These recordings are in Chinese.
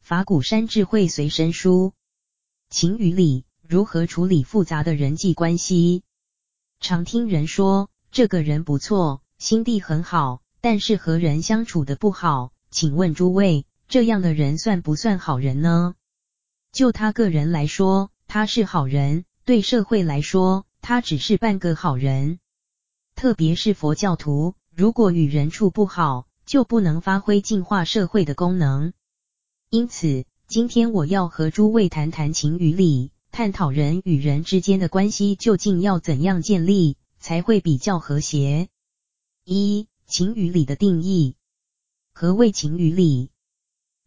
法鼓山智慧随身书，情与理，如何处理复杂的人际关系？常听人说，这个人不错，心地很好，但是和人相处的不好。请问诸位，这样的人算不算好人呢？就他个人来说，他是好人；对社会来说，他只是半个好人。特别是佛教徒，如果与人处不好，就不能发挥净化社会的功能。因此，今天我要和诸位谈谈情与理，探讨人与人之间的关系究竟要怎样建立，才会比较和谐。一、情与理的定义。何谓情与理？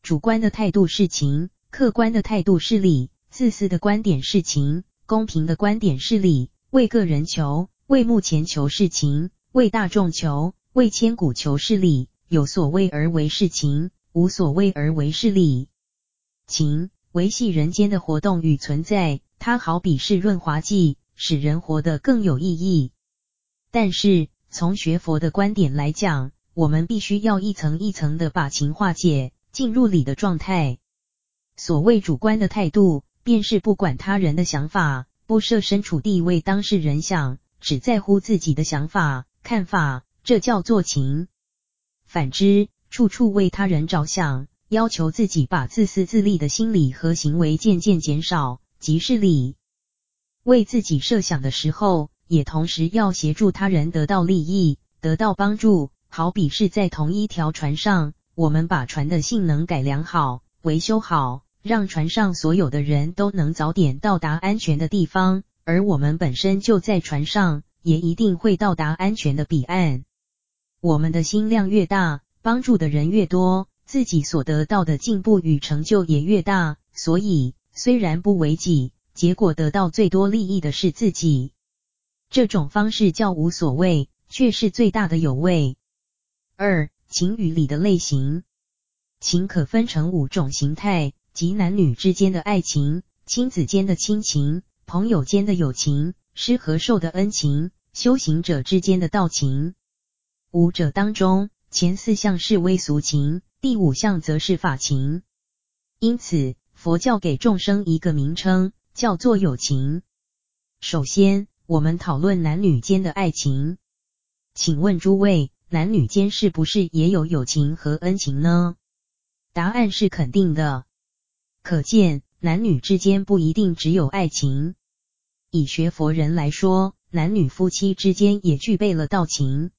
主观的态度是情，客观的态度是理。自私的观点是情，公平的观点是理。为个人求，为目前求是情；为大众求，为千古求是理。有所为而为是情。无所为而为是理，情维系人间的活动与存在，它好比是润滑剂，使人活得更有意义。但是从学佛的观点来讲，我们必须要一层一层的把情化解，进入理的状态。所谓主观的态度，便是不管他人的想法，不设身处地为当事人想，只在乎自己的想法、看法，这叫做情。反之，处处为他人着想，要求自己把自私自利的心理和行为渐渐减少，即是理。为自己设想的时候，也同时要协助他人得到利益，得到帮助。好比是在同一条船上，我们把船的性能改良好、维修好，让船上所有的人都能早点到达安全的地方，而我们本身就在船上，也一定会到达安全的彼岸。我们的心量越大，帮助的人越多，自己所得到的进步与成就也越大。所以，虽然不为己，结果得到最多利益的是自己。这种方式叫无所谓，却是最大的有为。二、情与理的类型，情可分成五种形态，即男女之间的爱情、亲子间的亲情、朋友间的友情、施和受的恩情、修行者之间的道情。五者当中，前四项是微俗情，第五项则是法情。因此，佛教给众生一个名称，叫做有情。首先，我们讨论男女间的爱情。请问诸位，男女间是不是也有友情和恩情呢？答案是肯定的。可见，男女之间不一定只有爱情。以学佛人来说，男女夫妻之间也具备了道情。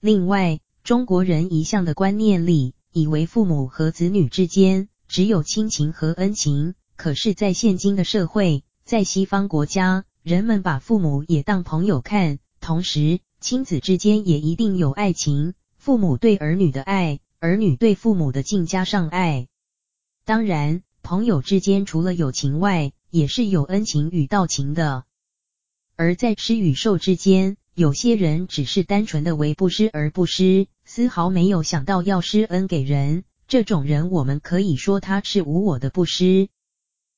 另外，中国人一向的观念里，以为父母和子女之间只有亲情和恩情。可是，在现今的社会，在西方国家，人们把父母也当朋友看，同时亲子之间也一定有爱情，父母对儿女的爱，儿女对父母的敬加上爱。当然，朋友之间除了友情外，也是有恩情与道情的。而在施与受之间，有些人只是单纯的为布施而布施，丝毫没有想到要施恩给人。这种人，我们可以说他是无我的布施。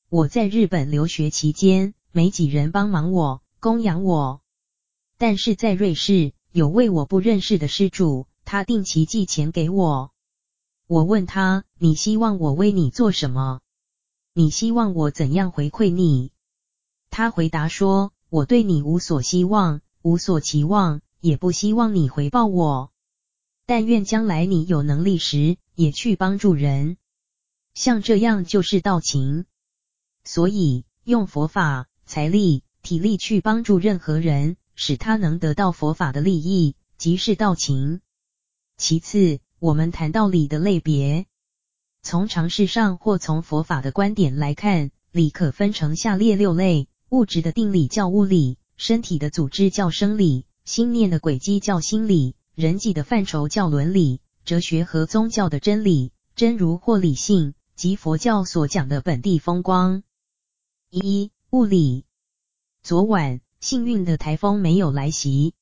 我在日本留学期间，没几人帮忙我、供养我。但是在瑞士，有位我不认识的施主，他定期寄钱给我。我问他：“你希望我为你做什么？你希望我怎样回馈你？”他回答说：“我对你无所希望。”无所期望，也不希望你回报我，但愿将来你有能力时，也去帮助人。像这样就是道情。所以用佛法、财力、体力去帮助任何人，使他能得到佛法的利益，即是道情。其次，我们谈到理的类别，从常识上或从佛法的观点来看，理可分成下列六类：物质的定理叫物理。身体的组织叫生理，心念的轨迹叫心理，人际的范畴叫伦理，哲学和宗教的真理、真如或理性，即佛教所讲的本地风光。一、物理。昨晚幸运的台风没有来袭，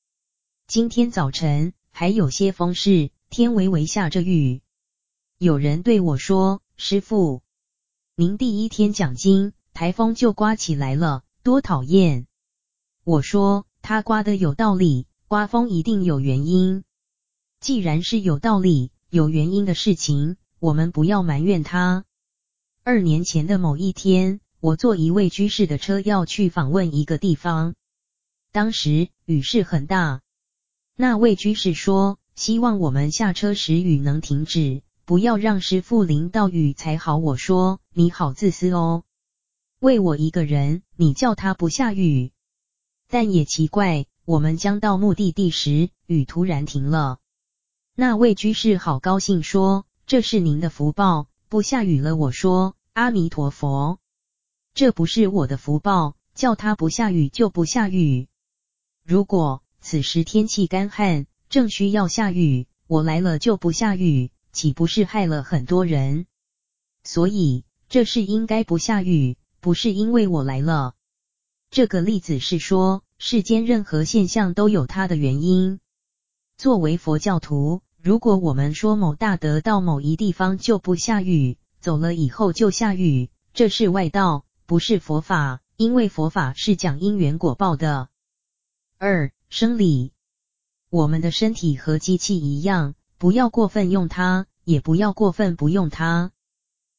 今天早晨还有些风势，天微微下着雨。有人对我说：“师父，您第一天讲经，台风就刮起来了，多讨厌！我说，他刮得有道理，刮风一定有原因。既然是有道理、有原因的事情，我们不要埋怨他。二年前的某一天，我坐一位居士的车要去访问一个地方，当时雨势很大。那位居士说，希望我们下车时雨能停止。不要让师父淋到雨才好。我说，你好自私哦，为我一个人，你叫他不下雨。但也奇怪，我们将到目的地时，雨突然停了。那位居士好高兴，说：“这是您的福报，不下雨了。”我说：“阿弥陀佛，这不是我的福报，叫他不下雨就不下雨。如果此时天气干旱，正需要下雨，我来了就不下雨。”岂不是害了很多人？所以这是应该不下雨，不是因为我来了。这个例子是说，世间任何现象都有它的原因。作为佛教徒，如果我们说某大德到某一地方就不下雨，走了以后就下雨，这是外道，不是佛法。因为佛法是讲因缘果报的。二、生理，我们的身体和机器一样。不要过分用它，也不要过分不用它。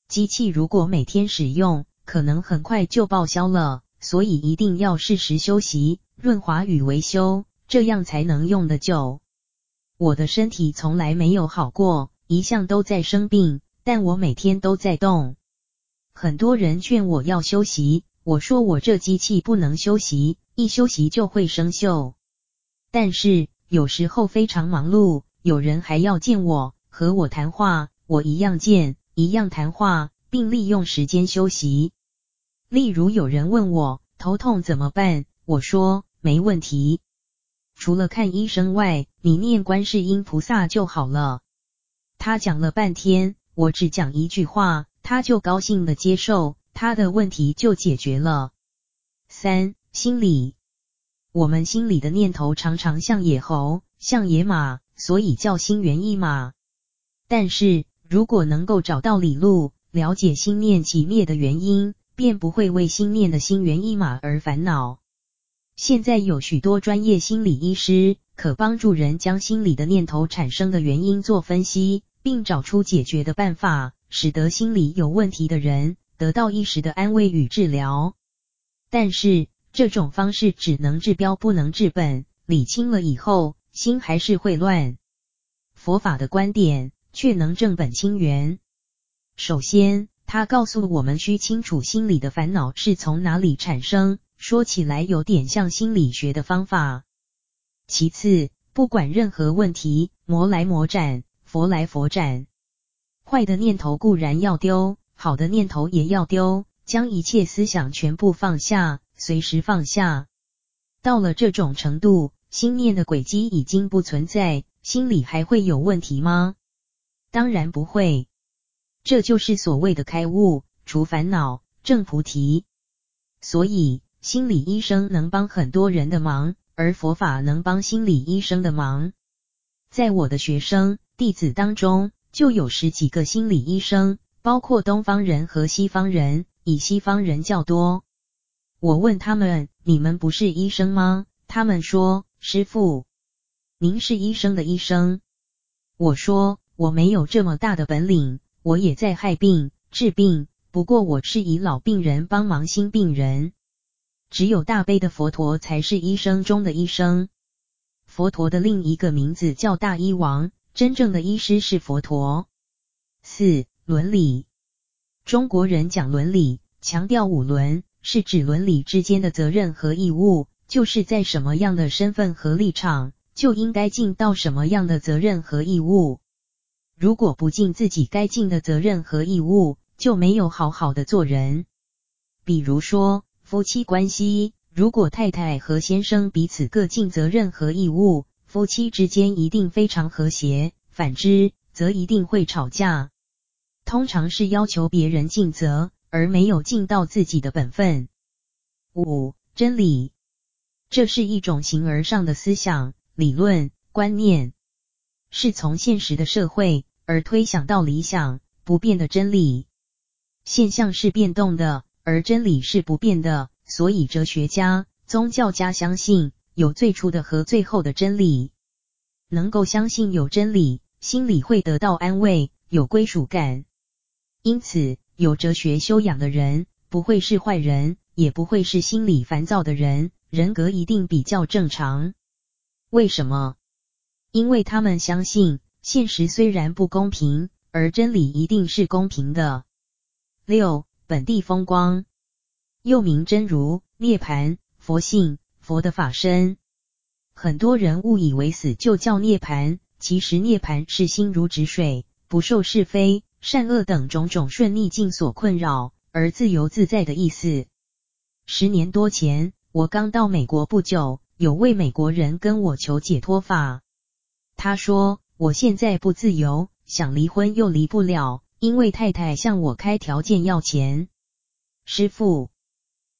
机器如果每天使用，可能很快就报销了，所以一定要适时休息、润滑与维修，这样才能用得久。我的身体从来没有好过，一向都在生病，但我每天都在动。很多人劝我要休息，我说我这机器不能休息，一休息就会生锈。但是有时候非常忙碌。有人还要见我，和我谈话，我一样见，一样谈话，并利用时间休息。例如有人问我头痛怎么办，我说没问题，除了看医生外，你念观世音菩萨就好了。他讲了半天，我只讲一句话，他就高兴地接受，他的问题就解决了。三、心理，我们心里的念头常常像野猴，像野马。所以叫心猿意马。但是如果能够找到理路，了解心念起灭的原因，便不会为心念的心猿意马而烦恼。现在有许多专业心理医师，可帮助人将心理的念头产生的原因做分析，并找出解决的办法，使得心理有问题的人得到一时的安慰与治疗。但是这种方式只能治标不能治本，理清了以后，心还是会乱，佛法的观点却能正本清源。首先，他告诉我们需清楚心里的烦恼是从哪里产生，说起来有点像心理学的方法。其次，不管任何问题，魔来魔斩，佛来佛斩。坏的念头固然要丢，好的念头也要丢，将一切思想全部放下，随时放下。到了这种程度。心念的轨迹已经不存在，心里还会有问题吗？当然不会。这就是所谓的开悟、除烦恼、正菩提。所以，心理医生能帮很多人的忙，而佛法能帮心理医生的忙。在我的学生弟子当中，就有十几个心理医生，包括东方人和西方人，以西方人较多。我问他们：“你们不是医生吗？”他们说。师傅，您是医生的医生。我说我没有这么大的本领，我也在害病治病，不过我是以老病人帮忙新病人。只有大悲的佛陀才是医生中的医生。佛陀的另一个名字叫大医王，真正的医师是佛陀。四、伦理，中国人讲伦理，强调五伦，是指伦理之间的责任和义务。就是在什么样的身份和立场，就应该尽到什么样的责任和义务。如果不尽自己该尽的责任和义务，就没有好好的做人。比如说夫妻关系，如果太太和先生彼此各尽责任和义务，夫妻之间一定非常和谐；反之，则一定会吵架。通常是要求别人尽责，而没有尽到自己的本分。五、真理。这是一种形而上的思想、理论、观念，是从现实的社会而推想到理想不变的真理。现象是变动的，而真理是不变的。所以哲学家、宗教家相信有最初的和最后的真理。能够相信有真理，心里会得到安慰，有归属感。因此，有哲学修养的人不会是坏人，也不会是心理烦躁的人，人格一定比较正常。为什么？因为他们相信现实虽然不公平，而真理一定是公平的。六、本地风光，又名真如、涅槃、佛性、佛的法身。很多人误以为死就叫涅槃，其实涅槃是心如止水，不受是非、善恶等种种顺逆境所困扰，而自由自在的意思。十年多前，我刚到美国不久，有位美国人跟我求解脱法。他说：“我现在不自由，想离婚又离不了，因为太太向我开条件要钱。”师傅，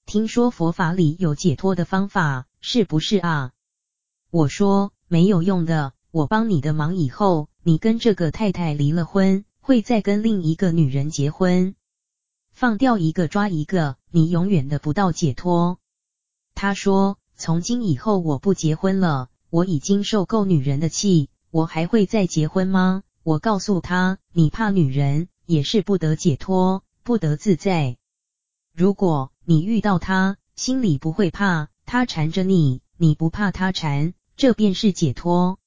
听说佛法里有解脱的方法，是不是啊？我说：“没有用的，我帮你的忙以后，你跟这个太太离了婚。”会再跟另一个女人结婚，放掉一个抓一个，你永远得不到解脱。他说：“从今以后我不结婚了，我已经受够女人的气，我还会再结婚吗？”我告诉他：“你怕女人，也是不得解脱，不得自在。如果你遇到他，心里不会怕，他缠着你，你不怕他缠，这便是解脱。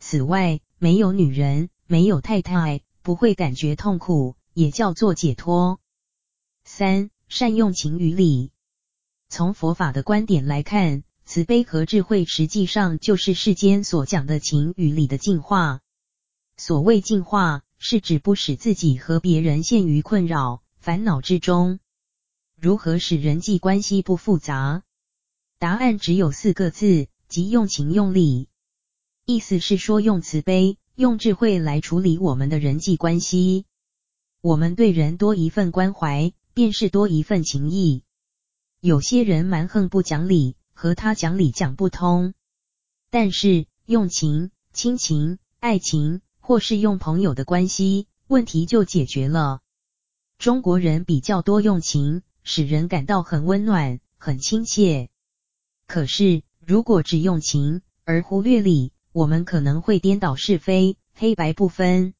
此外，没有女人，没有太太。”不会感觉痛苦，也叫做解脱。三、善用情与理。从佛法的观点来看，慈悲和智慧实际上就是世间所讲的情与理的净化。所谓净化，是指不使自己和别人陷于困扰、烦恼之中。如何使人际关系不复杂？答案只有四个字，即用情用理。意思是说，用慈悲。用智慧来处理我们的人际关系，我们对人多一份关怀，便是多一份情谊。有些人蛮横不讲理，和他讲理讲不通。但是用情、亲情、爱情，或是用朋友的关系，问题就解决了。中国人比较多用情，使人感到很温暖、很亲切。可是如果只用情而忽略理，我们可能会颠倒是非，黑白不分。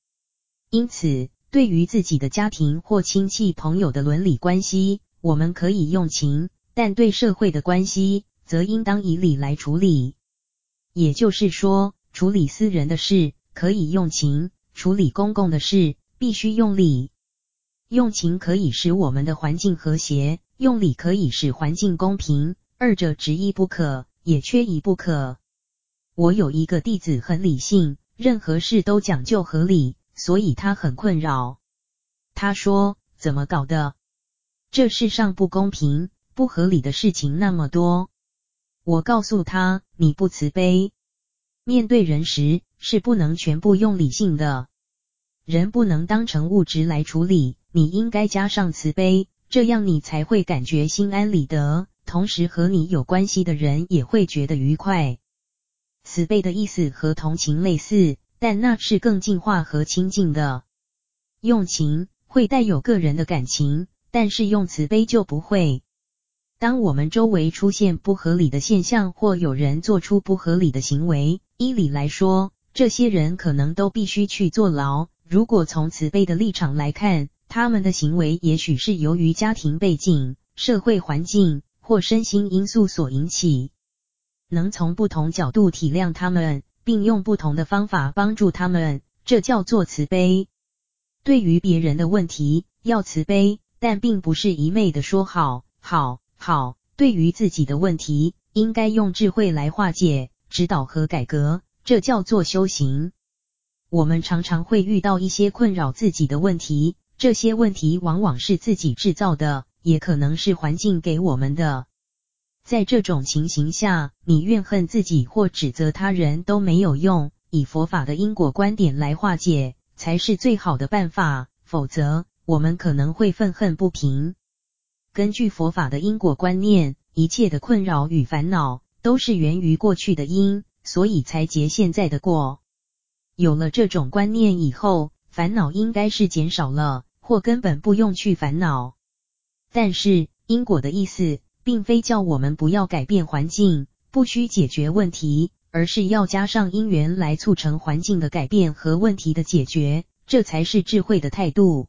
因此，对于自己的家庭或亲戚朋友的伦理关系，我们可以用情；但对社会的关系，则应当以理来处理。也就是说，处理私人的事可以用情，处理公共的事必须用理。用情可以使我们的环境和谐，用理可以使环境公平，二者执一不可，也缺一不可。我有一个弟子很理性，任何事都讲究合理，所以他很困扰。他说：“怎么搞的？这世上不公平、不合理的事情那么多。”我告诉他：“你不慈悲，面对人时是不能全部用理性的，人不能当成物质来处理，你应该加上慈悲，这样你才会感觉心安理得，同时和你有关系的人也会觉得愉快。”慈悲的意思和同情类似，但那是更净化和清净的。用情会带有个人的感情，但是用慈悲就不会。当我们周围出现不合理的现象，或有人做出不合理的行为，依理来说，这些人可能都必须去坐牢。如果从慈悲的立场来看，他们的行为也许是由于家庭背景、社会环境或身心因素所引起。能从不同角度体谅他们，并用不同的方法帮助他们，这叫做慈悲。对于别人的问题要慈悲，但并不是一昧的说好、好、好。对于自己的问题，应该用智慧来化解、指导和改革，这叫做修行。我们常常会遇到一些困扰自己的问题，这些问题往往是自己制造的，也可能是环境给我们的。在这种情形下，你怨恨自己或指责他人都没有用，以佛法的因果观点来化解，才是最好的办法。否则，我们可能会愤恨不平。根据佛法的因果观念，一切的困扰与烦恼都是源于过去的因，所以才结现在的果。有了这种观念以后，烦恼应该是减少了，或根本不用去烦恼。但是因果的意思，并非叫我们不要改变环境，不需解决问题，而是要加上因缘来促成环境的改变和问题的解决，这才是智慧的态度。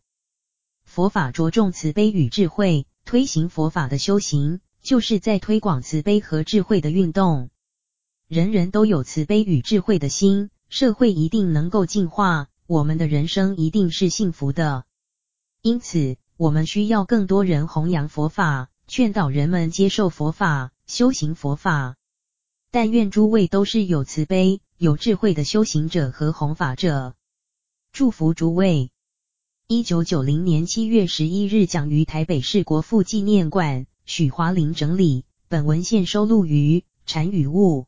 佛法着重慈悲与智慧，推行佛法的修行，就是在推广慈悲和智慧的运动。人人都有慈悲与智慧的心，社会一定能够进化，我们的人生一定是幸福的。因此，我们需要更多人弘扬佛法，劝导人们接受佛法，修行佛法。但愿诸位都是有慈悲、有智慧的修行者和弘法者。祝福诸位。一九九零年七月十一日讲于台北市国父纪念馆，许华林整理。本文献收录于禅语录。